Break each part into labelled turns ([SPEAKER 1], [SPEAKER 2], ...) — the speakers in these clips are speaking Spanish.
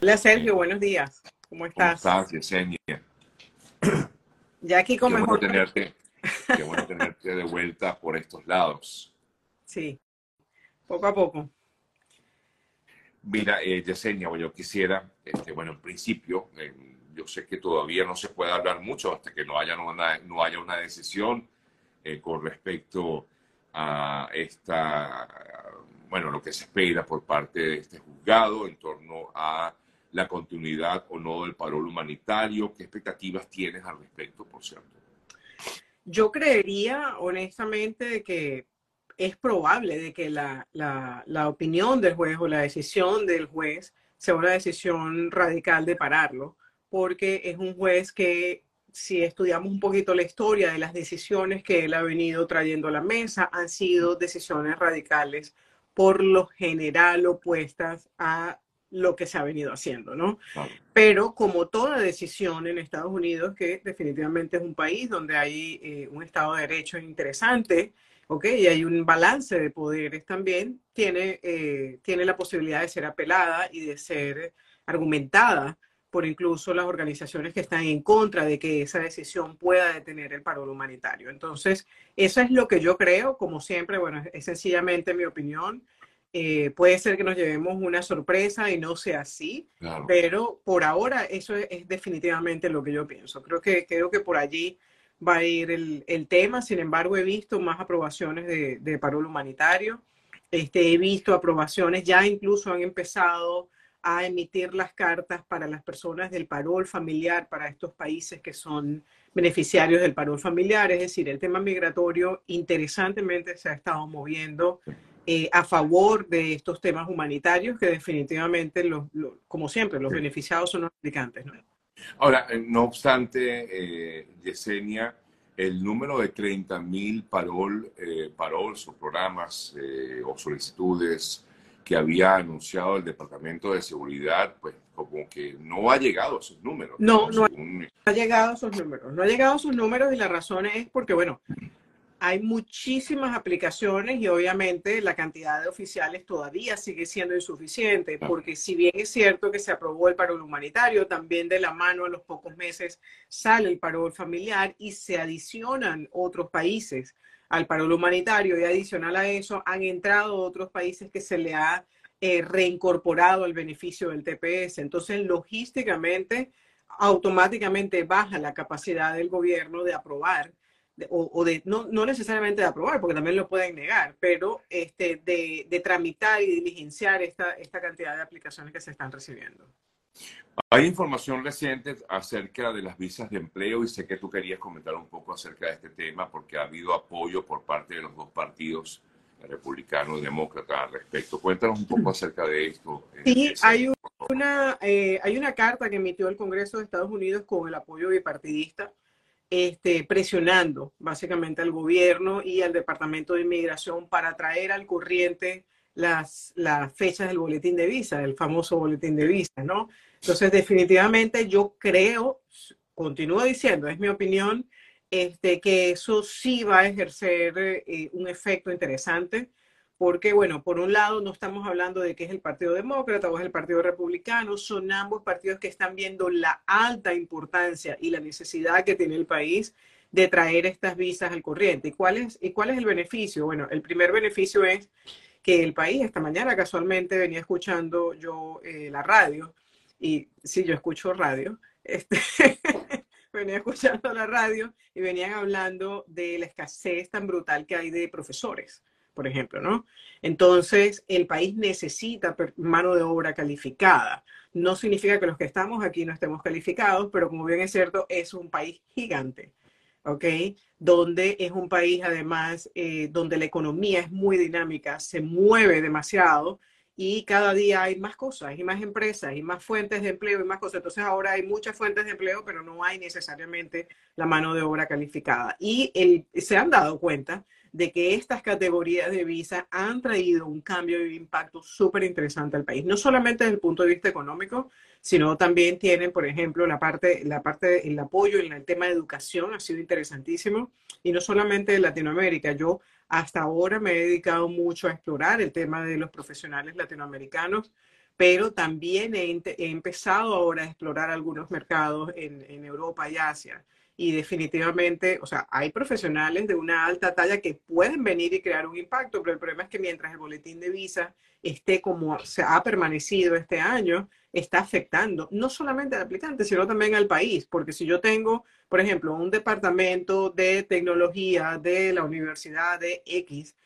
[SPEAKER 1] Hola Sergio, buenos días. ¿Cómo estás?
[SPEAKER 2] ¿Cómo estás, Yesenia?
[SPEAKER 1] Ya aquí con
[SPEAKER 2] qué
[SPEAKER 1] mejor.
[SPEAKER 2] Bueno tenerte, qué bueno tenerte de vuelta por estos lados.
[SPEAKER 1] Sí, poco a poco.
[SPEAKER 2] Mira, eh, Yesenia, bueno, yo quisiera, este, bueno, en principio, eh, yo sé que todavía no se puede hablar mucho hasta que no haya una, no haya una decisión eh, con respecto a esta, bueno, lo que se espera por parte de este juzgado en torno a la continuidad o no del paro humanitario. ¿Qué expectativas tienes al respecto, por cierto?
[SPEAKER 1] Yo creería, honestamente, que es probable de que la, la, la, opinión del juez o la decisión del juez sea una decisión radical de pararlo, porque es un juez que, si estudiamos un poquito la historia de las decisiones que él ha venido trayendo a la mesa, han sido decisiones radicales por lo general opuestas a lo que se ha venido haciendo, ¿no? Claro. Pero como toda decisión en Estados Unidos, que definitivamente es un país donde hay eh, un Estado de Derecho interesante, ¿ok? Y hay un balance de poderes también, tiene, eh, tiene la posibilidad de ser apelada y de ser argumentada por incluso las organizaciones que están en contra de que esa decisión pueda detener el paro humanitario. Entonces, eso es lo que yo creo, como siempre, bueno, es sencillamente mi opinión. Eh, puede ser que nos llevemos una sorpresa y no sea así, claro. pero por ahora eso es, es, definitivamente lo que yo pienso. Creo que, creo que por allí va a ir el, el tema. Sin embargo, he visto más aprobaciones de, de paro humanitario. Este, he visto aprobaciones, ya incluso han empezado a emitir las cartas para las personas del parol familiar para estos países que son beneficiarios del parol familiar. Es decir, el tema migratorio interesantemente se ha estado moviendo eh, a favor de estos temas humanitarios que definitivamente, los, los, como siempre, los beneficiados son los aplicantes. ¿no?
[SPEAKER 2] Ahora, no obstante, eh, Yesenia, el número de 30.000 parol, eh, parols o programas eh, o solicitudes que había anunciado el Departamento de Seguridad, pues como que no ha llegado a esos números.
[SPEAKER 1] No, no, Según... no ha llegado a esos números. No ha llegado a esos números y la razón es porque, bueno, hay muchísimas aplicaciones y obviamente la cantidad de oficiales todavía sigue siendo insuficiente, porque si bien es cierto que se aprobó el parol humanitario, también de la mano a los pocos meses sale el parol familiar y se adicionan otros países al parol humanitario y adicional a eso han entrado otros países que se le ha eh, reincorporado el beneficio del TPS. Entonces, logísticamente, automáticamente baja la capacidad del gobierno de aprobar o, o, de, no, no, necesariamente de aprobar, porque también lo pueden negar, pero este, de, de tramitar y diligenciar esta, esta cantidad de aplicaciones que se están recibiendo.
[SPEAKER 2] Hay información reciente acerca de las visas de empleo y sé que tú querías comentar un poco acerca de este tema porque ha habido apoyo por parte de los dos partidos, el republicano y demócrata, al respecto. Cuéntanos un poco acerca de esto.
[SPEAKER 1] Sí, hay una, eh, hay una carta que emitió el Congreso de Estados Unidos con el apoyo bipartidista este, presionando básicamente al gobierno y al Departamento de Inmigración para traer al corriente las, fechas del boletín de visa, el famoso boletín de visa, ¿no? Entonces, definitivamente yo creo, continúo diciendo, es mi opinión, este, que eso sí va a ejercer eh, un efecto interesante, porque, bueno, por un lado no estamos hablando de que es el Partido Demócrata o es el Partido Republicano, son ambos partidos que están viendo la alta importancia y la necesidad que tiene el país de traer estas visas al corriente. ¿Y cuál es, y cuál es el beneficio? Bueno, el primer beneficio es que el país, esta mañana casualmente venía escuchando yo eh, la radio, y sí, yo escucho radio, este, venía escuchando la radio y venían hablando de la escasez tan brutal que hay de profesores por ejemplo, ¿no? Entonces, el país necesita mano de obra calificada. No significa que los que estamos aquí no estemos calificados, pero como bien es cierto, es un país gigante, ¿ok? Donde es un país, además, eh, donde la economía es muy dinámica, se mueve demasiado y cada día hay más cosas, y más empresas, y más fuentes de empleo, y más cosas. Entonces ahora hay muchas fuentes de empleo, pero no hay necesariamente la mano de obra calificada. Y el, se han dado cuenta de que estas categorías de visa han traído un cambio de impacto súper interesante al país, no solamente desde el punto de vista económico, sino también tienen, por ejemplo, la parte, la parte, el apoyo en el tema de educación ha sido interesantísimo, y no solamente en Latinoamérica. Yo hasta ahora me he dedicado mucho a explorar el tema de los profesionales latinoamericanos, pero también he, empezado ahora a explorar algunos mercados en Europa y Asia y definitivamente, o sea, hay profesionales de una alta talla que pueden venir y crear un impacto, pero el problema es que mientras el boletín de visa esté como se ha permanecido este año, está afectando no solamente al aplicante, sino también al país, porque si yo tengo, por ejemplo, un departamento de tecnología de la Universidad de X,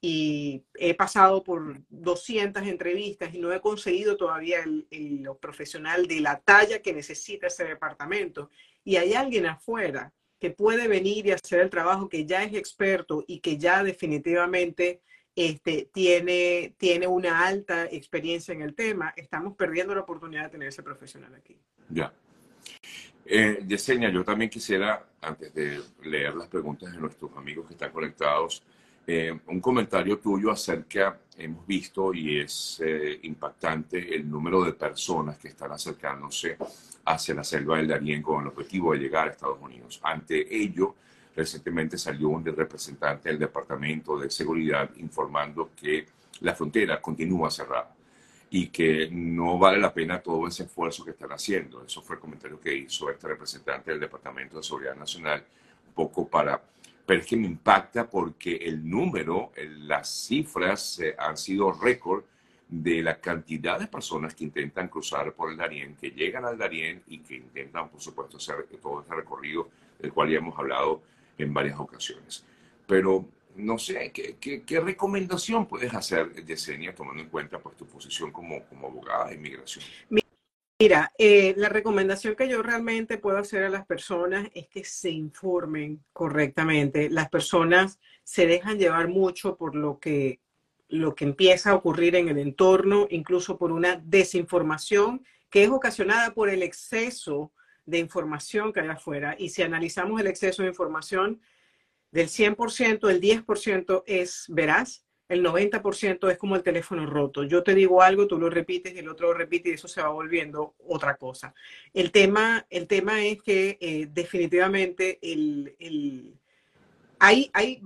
[SPEAKER 1] y he pasado por 200 entrevistas y no he conseguido todavía el, el, profesional de la talla que necesita ese departamento y hay alguien afuera que puede venir y hacer el trabajo que ya es experto y que ya definitivamente este, tiene, tiene una alta experiencia en el tema, estamos perdiendo la oportunidad de tener ese profesional aquí.
[SPEAKER 2] Ya. Eh, Yesenia, yo también quisiera, antes de leer las preguntas de nuestros amigos que están conectados, eh, un comentario tuyo acerca, hemos visto y es eh, impactante el número de personas que están acercándose hacia la selva del Darién con el objetivo de llegar a Estados Unidos. Ante ello, recientemente salió un representante del Departamento de Seguridad informando que la frontera continúa cerrada y que no vale la pena todo ese esfuerzo que están haciendo. Eso fue el comentario que hizo este representante del Departamento de Seguridad Nacional, un poco para... Pero es que me impacta porque el número, las cifras eh, han sido récord de la cantidad de personas que intentan cruzar por el Darién, que llegan al Darién y que intentan, por supuesto, hacer todo este recorrido del cual ya hemos hablado en varias ocasiones. Pero no sé, ¿qué, recomendación puedes hacer, Yesenia, tomando en cuenta pues, tu posición como, como abogada de inmigración?
[SPEAKER 1] Mira, eh, la recomendación que yo realmente puedo hacer a las personas es que se informen correctamente. Las personas se dejan llevar mucho por lo que lo que empieza a ocurrir en el entorno, incluso por una desinformación que es ocasionada por el exceso de información que hay afuera. Y si analizamos el exceso de información, del 100%, el 10% es veraz, el 90% es como el teléfono roto. Yo te digo algo, tú lo repites, el otro lo repite y eso se va volviendo otra cosa. El tema, el tema es que eh, definitivamente el, el, hay, hay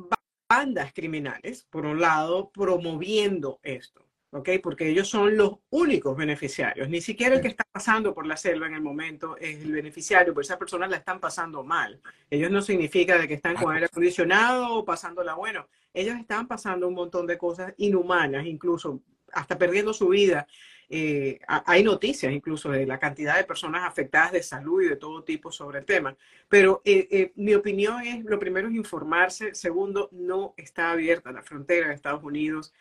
[SPEAKER 1] bandas criminales, por un lado, promoviendo esto, ¿ok? Porque ellos son los únicos beneficiarios. Ni siquiera el que está pasando por la selva en el momento es el beneficiario, porque esas personas la están pasando mal. Ellos no significa de que están con aire acondicionado o pasándola bueno. Ellos están pasando un montón de cosas inhumanas, incluso hasta perdiendo su vida eh, hay noticias incluso de la cantidad de personas afectadas de salud y de todo tipo sobre el tema. Pero eh, eh, mi opinión es, lo primero es informarse, segundo, no está abierta la frontera de Estados Unidos,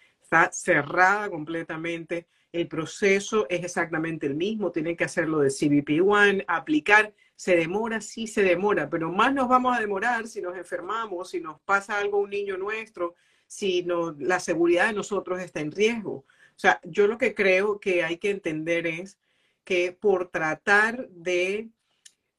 [SPEAKER 1] cerrada completamente. El proceso es exactamente el mismo, tienen que hacerlo de CBP-1, aplicar. Se demora, sí se demora, pero más nos vamos a demorar si nos enfermamos, si nos pasa algo un niño nuestro, si no, la seguridad de nosotros está en riesgo. O sea, yo lo que creo que hay que entender es que por tratar de...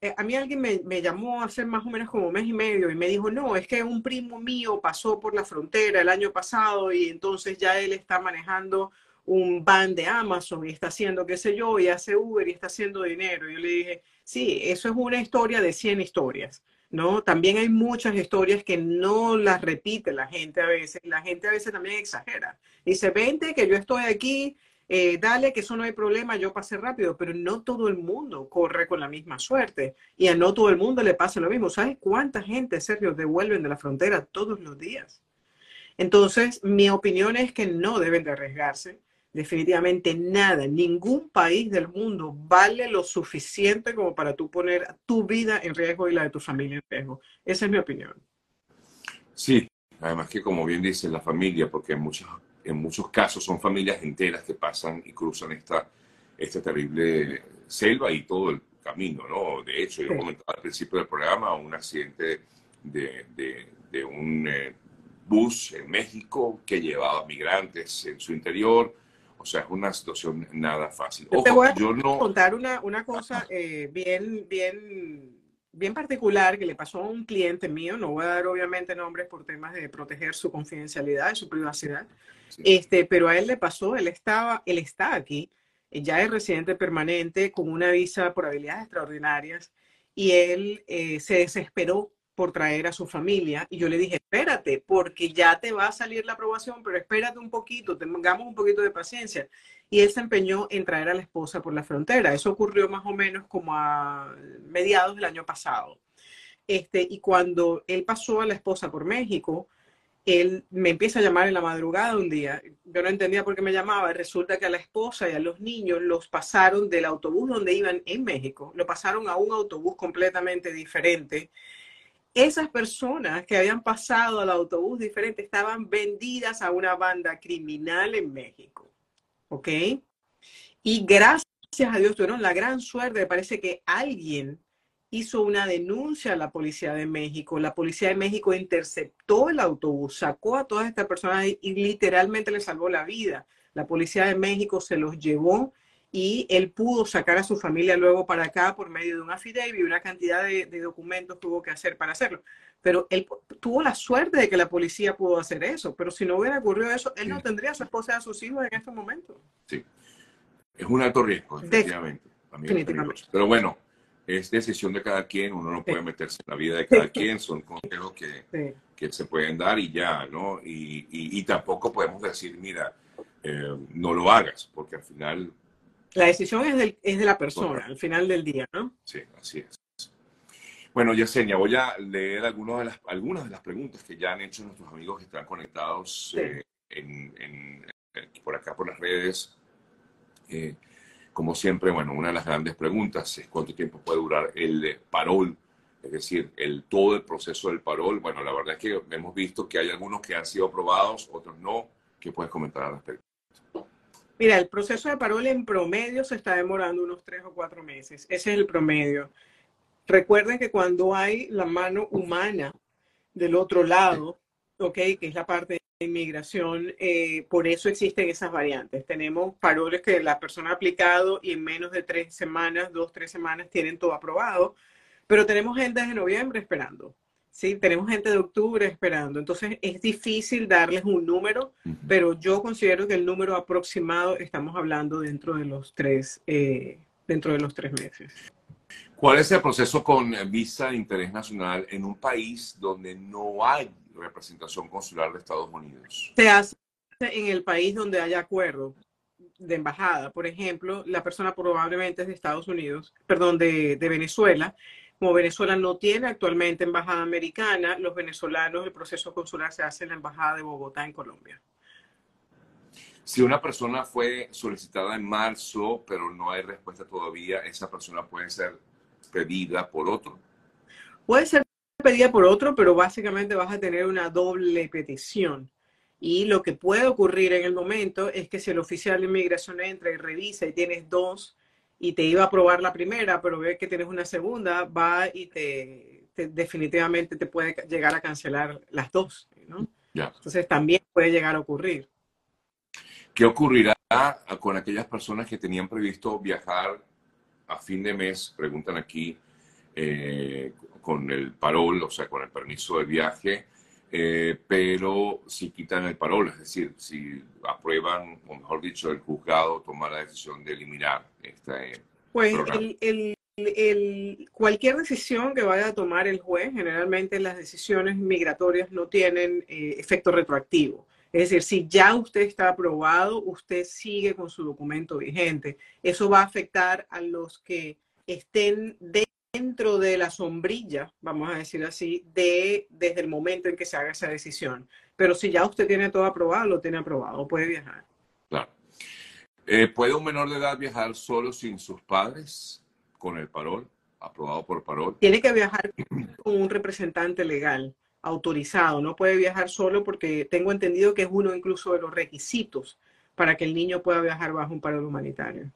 [SPEAKER 1] Eh, a mí alguien me, me, llamó hace más o menos como mes y medio y me dijo, no, es que un primo mío pasó por la frontera el año pasado y entonces ya él está manejando un van de Amazon y está haciendo qué sé yo y hace Uber y está haciendo dinero. Y yo le dije, sí, eso es una historia de 100 historias. ¿no? También hay muchas historias que no las repite la gente a veces. La gente a veces también exagera. Dice, vente, que yo estoy aquí, eh, dale, que eso no hay problema, yo pasé rápido, pero no todo el mundo corre con la misma suerte y a no todo el mundo le pasa lo mismo. ¿Sabes cuánta gente, Sergio, devuelven de la frontera todos los días? Entonces, mi opinión es que no deben de arriesgarse definitivamente nada, ningún país del mundo vale lo suficiente como para tú poner tu vida en riesgo y la de tu familia en riesgo. Esa es mi opinión.
[SPEAKER 2] Sí, además que como bien dice la familia, porque en muchos, en muchos casos son familias enteras que pasan y cruzan esta, esta terrible selva y todo el camino, ¿no? De hecho, yo comentaba al principio del programa un accidente de, de, un eh, bus en México que llevaba migrantes en su interior o sea, es una situación nada fácil.
[SPEAKER 1] Te voy a contar una, una cosa eh, bien, bien, bien particular que le pasó a un cliente mío. No voy a dar obviamente nombres por temas de proteger su confidencialidad y su privacidad. Este, pero a él le pasó, él estaba, él está aquí, ya es residente permanente con una visa por habilidades extraordinarias y él eh, se desesperó por traer a su familia. Y yo le dije, espérate, porque ya te va a salir la aprobación, pero espérate un poquito, tengamos un poquito de paciencia. y él se empeñó en traer a la esposa por la frontera. Eso ocurrió más o menos como a mediados del año pasado. Este, y cuando él pasó a la esposa por México, él me empieza a llamar en la madrugada un día. Yo no entendía por qué me llamaba. Resulta que a la esposa y a los niños los pasaron del autobús donde iban en México, lo pasaron a un autobús completamente diferente. Esas personas que habían pasado al autobús diferente estaban vendidas a una banda criminal en México. ¿Ok? Y gracias a Dios tuvieron la gran suerte, parece que alguien hizo una denuncia a la Policía de México. La Policía de México interceptó el autobús, sacó a todas estas personas y literalmente le salvó la vida. La Policía de México se los llevó y él pudo sacar a su familia luego para acá por medio de un affidavit y una cantidad de, documentos tuvo que hacer para hacerlo. Pero él tuvo la suerte de que la policía pudo hacer eso, pero si no hubiera ocurrido eso, él no tendría a su esposa y a sus hijos en este momento.
[SPEAKER 2] Sí, es un alto riesgo, definitivamente. Pero bueno, es decisión de cada quien, uno no puede meterse en la vida de cada quien, son consejos que, que se pueden dar y ya, ¿no? Y, y, tampoco podemos decir, mira, eh, no lo hagas, porque al final...
[SPEAKER 1] La decisión es, del, es de la persona, al final del día, ¿no?
[SPEAKER 2] Sí, así es. Bueno, Yesenia, voy a leer algunas de, las, algunas de las preguntas que ya han hecho nuestros amigos que están conectados eh, en, en, por acá por las redes. Eh, como siempre, bueno, una de las grandes preguntas es cuánto tiempo puede durar el parol, es decir, el, todo el proceso del parol. Bueno, la verdad es que hemos visto que hay algunos que han sido aprobados, otros no. ¿Qué puedes comentar al respecto?
[SPEAKER 1] Mira, el proceso de parol en promedio se está demorando unos tres o cuatro meses. Ese es el promedio. Recuerden que cuando hay la mano humana del otro lado, ok, que es la parte inmigración, eh, por eso existen esas variantes. Tenemos paroles que la persona ha aplicado y en menos de tres semanas, dos, tres semanas tienen todo aprobado, pero tenemos gente de noviembre esperando. Sí, tenemos gente de octubre esperando. Entonces es difícil darles un número, pero yo considero que el número aproximado estamos hablando dentro de los tres, eh, dentro de los tres meses.
[SPEAKER 2] ¿Cuál es el proceso con visa de interés nacional en un país donde no hay representación consular de Estados Unidos?
[SPEAKER 1] Se hace en el país donde haya acuerdo de embajada. Por ejemplo, la persona probablemente es de Estados Unidos, perdón, de, de Venezuela. Como Venezuela no tiene actualmente embajada americana, los venezolanos, el proceso consular se hace en la embajada de Bogotá, en Colombia.
[SPEAKER 2] Si una persona fue solicitada en marzo, pero no hay respuesta todavía, esa persona puede ser pedida por otro.
[SPEAKER 1] Puede ser pedida por otro, pero básicamente vas a tener una doble petición. Y lo que puede ocurrir en el momento es que si el oficial de inmigración entra y revisa y tienes dos y te iba a aprobar la primera, pero ve que tienes una segunda, va y te, definitivamente te puede llegar a cancelar las dos. ¿no? Entonces también puede llegar a ocurrir.
[SPEAKER 2] ¿Qué ocurrirá con aquellas personas que tenían previsto viajar a fin de mes? Preguntan aquí. Eh, con el parol, o sea, con el permiso de viaje, eh, pero si quitan el parol, es decir, si aprueban, o mejor dicho, el juzgado toma la decisión de eliminar este
[SPEAKER 1] pues el, el, cualquier decisión que vaya a tomar el juez, generalmente las decisiones migratorias no tienen eh, efecto retroactivo. Es decir, si ya usted está aprobado, usted sigue con su documento vigente. Eso va a afectar a los que estén de dentro de la sombrilla, vamos a decir así, de desde el momento en que se haga esa decisión. Pero si ya usted tiene todo aprobado, lo tiene aprobado, puede viajar.
[SPEAKER 2] Claro. Eh, ¿Puede un menor de edad viajar solo sin sus padres con el parol, aprobado por parol?
[SPEAKER 1] Tiene que viajar con un representante legal autorizado, no puede viajar solo porque tengo entendido que es uno incluso de los requisitos para que el niño pueda viajar bajo un parol humanitario.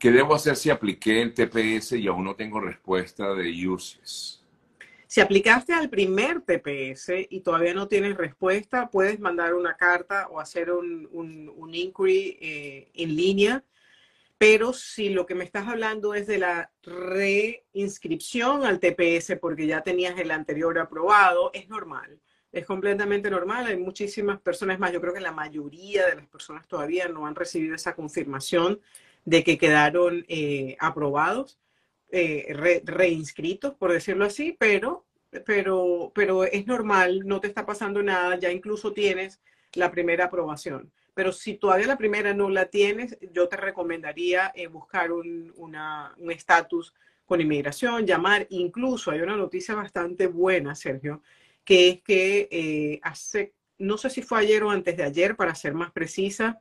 [SPEAKER 2] ¿Qué debo hacer si apliqué el TPS y aún no tengo respuesta de UCIS?
[SPEAKER 1] Si aplicaste al primer TPS y todavía no tienes respuesta, puedes mandar una carta o hacer un, un, inquiry eh, en línea. Pero si lo que me estás hablando es de la reinscripción al TPS porque ya tenías el anterior aprobado, es normal. Es completamente normal. Hay muchísimas personas más. Yo creo que la mayoría de las personas todavía no han recibido esa confirmación de que quedaron eh, aprobados, eh, reinscritos, por decirlo así, pero, pero, pero es normal, no te está pasando nada, ya incluso tienes la primera aprobación. pero si todavía la primera no la tienes, yo te recomendaría eh, buscar un estatus con inmigración, llamar. Incluso hay una noticia bastante buena, Sergio, que es que hace, no sé si fue ayer o antes de ayer, para ser más precisa,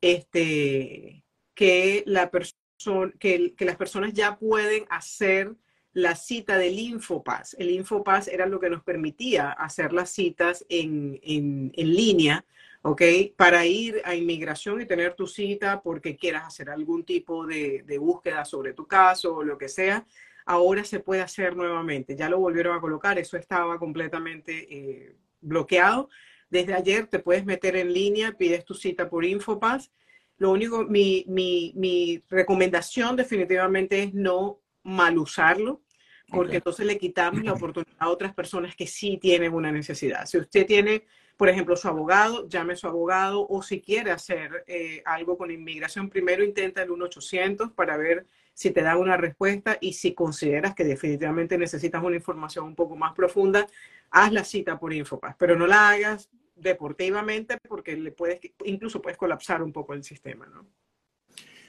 [SPEAKER 1] este, que, la que, que las personas ya pueden hacer la cita del Infopass. El Infopass era lo que nos permitía hacer las citas en, en, en línea ¿ok? Para ir a inmigración y tener tu cita porque quieras hacer algún tipo de, búsqueda sobre tu caso o lo que sea, ahora se puede hacer nuevamente. Ya lo volvieron a colocar, eso estaba completamente eh, bloqueado. Desde ayer te puedes meter en línea, pides tu cita por Infopass. Lo único, mi, mi, mi recomendación definitivamente es no mal usarlo, porque entonces le quitamos la oportunidad a otras personas que sí tienen una necesidad. Si usted tiene por ejemplo, su abogado, llame a su abogado o si quiere hacer eh, algo con inmigración, primero intenta el 1-800 para ver si te da una respuesta y si consideras que definitivamente necesitas una información un poco más profunda, haz la cita por Infopass, pero no la hagas deportivamente porque le puedes, incluso puedes colapsar un poco el sistema, ¿no?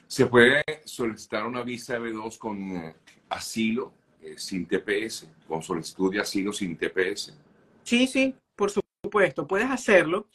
[SPEAKER 2] ¿Se puede solicitar una visa B2 con eh, asilo eh, sin TPS, con solicitud de asilo sin TPS?
[SPEAKER 1] Sí, sí, por supuesto supuesto, puedes hacerlo.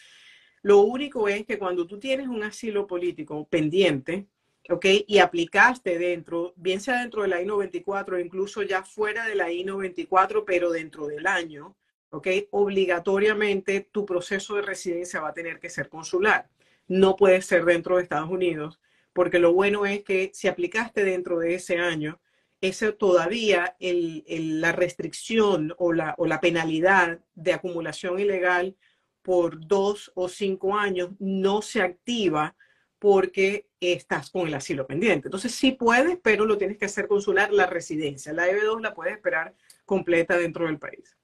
[SPEAKER 1] Lo único es que cuando tú tienes un asilo político pendiente, ¿ok? Y aplicaste dentro, bien sea dentro de la I-94, incluso ya fuera de la I-94, pero dentro del año, ¿ok? Obligatoriamente tu proceso de residencia va a tener que ser consular. No puede ser dentro de Estados Unidos, porque lo bueno es que si aplicaste dentro de ese año, ese todavía la restricción o la, o la penalidad de acumulación ilegal por dos o cinco años no se activa porque estás con el asilo pendiente. Entonces sí puedes, pero lo tienes que hacer consular la residencia. La EB2 la puedes esperar completa dentro del país.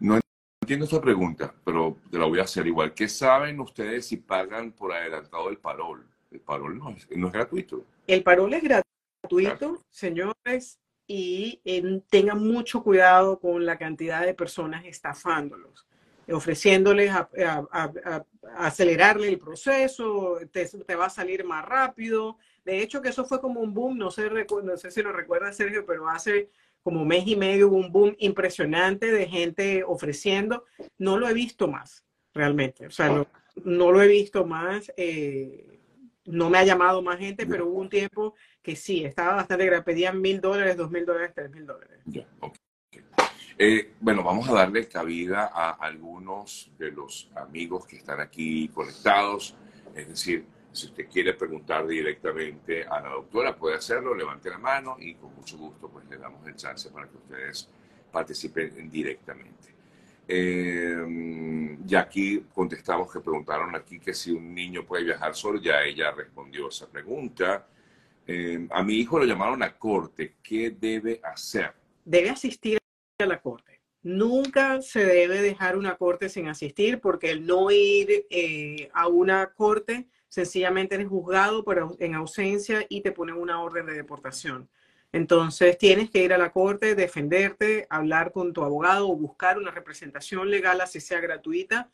[SPEAKER 2] No entiendo esta pregunta, pero te la voy a hacer igual. ¿Qué saben ustedes si pagan por adelantado el parol? El parol no es, no es gratuito.
[SPEAKER 1] El parol es gratuito gratuito, señores, y tengan mucho cuidado con la cantidad de personas estafándolos, ofreciéndoles a, acelerarle el proceso, te, va a salir más rápido. De hecho, que eso fue como un boom, no sé, no sé si lo recuerda Sergio, pero hace como mes y medio hubo un boom impresionante de gente ofreciendo. No lo he visto más, realmente. O sea, no, no lo he visto más. Eh, no me ha llamado más gente, pero hubo un tiempo que sí, estaba bastante grave. Pedían mil dólares, dos mil dólares, tres mil dólares.
[SPEAKER 2] Eh, bueno, vamos a darle cabida a algunos de los amigos que están aquí conectados. Es decir, si usted quiere preguntar directamente a la doctora, puede hacerlo, levante la mano y con mucho gusto pues le damos el chance para que ustedes participen directamente. Eh, ya aquí contestamos que preguntaron aquí que si un niño puede viajar solo, ya ella respondió esa pregunta. Eh, a mi hijo lo llamaron a corte. ¿Qué debe hacer?
[SPEAKER 1] Debe asistir a la corte. Nunca se debe dejar una corte sin asistir porque el no ir eh, a una corte sencillamente eres juzgado por, en ausencia y te ponen una orden de deportación. Entonces tienes que ir a la corte, defenderte, hablar con tu abogado o buscar una representación legal, así sea gratuita,